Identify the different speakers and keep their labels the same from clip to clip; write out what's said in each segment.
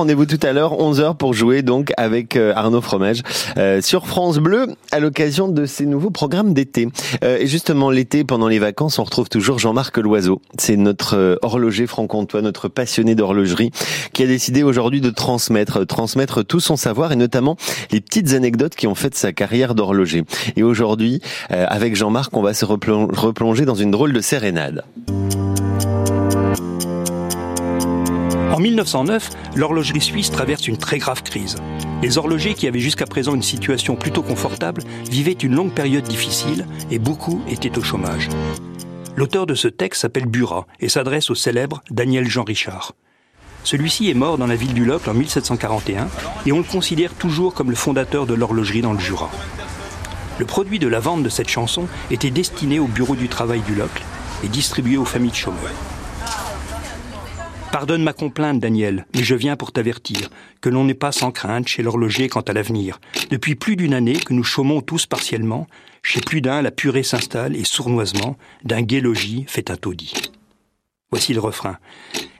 Speaker 1: Rendez-vous tout à l'heure, 11h pour jouer donc avec euh, Arnaud Fromage euh, sur France Bleu à l'occasion de ces nouveaux programmes d'été. Euh, et justement, l'été, pendant les vacances, on retrouve toujours Jean-Marc Loiseau. C'est notre horloger franc-comtois, notre passionné d'horlogerie, qui a décidé aujourd'hui de transmettre, transmettre tout son savoir et notamment les petites anecdotes qui ont fait sa carrière d'horloger. Et aujourd'hui, avec Jean-Marc, on va se replonger dans une drôle de sérénade.
Speaker 2: En 1909, l'horlogerie suisse traverse une très grave crise. Les horlogers qui avaient jusqu'à présent une situation plutôt confortable vivaient une longue période difficile et beaucoup étaient au chômage. L'auteur de ce texte s'appelle Burat et s'adresse au célèbre Daniel Jean Richard. Celui-ci est mort dans la ville du Locle en 1741 et on le considère toujours comme le fondateur de l'horlogerie dans le Jura. Le produit de la vente de cette chanson était destiné au bureau du travail du Locle et distribué aux familles de chômeurs. Pardonne ma complainte, Daniel, mais je viens pour t'avertir que l'on n'est pas sans crainte chez l'horloger quant à l'avenir. Depuis plus d'une année que nous chômons tous partiellement, chez plus d'un la purée s'installe et sournoisement, d'un gai logis fait un taudis. Voici le refrain.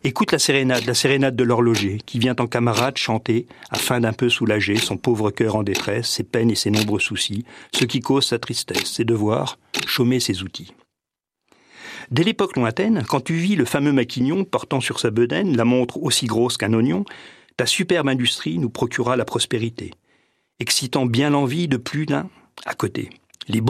Speaker 2: Écoute la sérénade, la sérénade de l'horloger, qui vient en camarade chanter, afin d'un peu soulager son pauvre cœur en détresse, ses peines et ses nombreux soucis, ce qui cause sa tristesse, ses devoirs, chômer ses outils. Dès l'époque lointaine, quand tu vis le fameux maquignon portant sur sa bedaine la montre aussi grosse qu'un oignon, ta superbe industrie nous procura la prospérité, excitant bien l'envie de plus d'un à côté. Les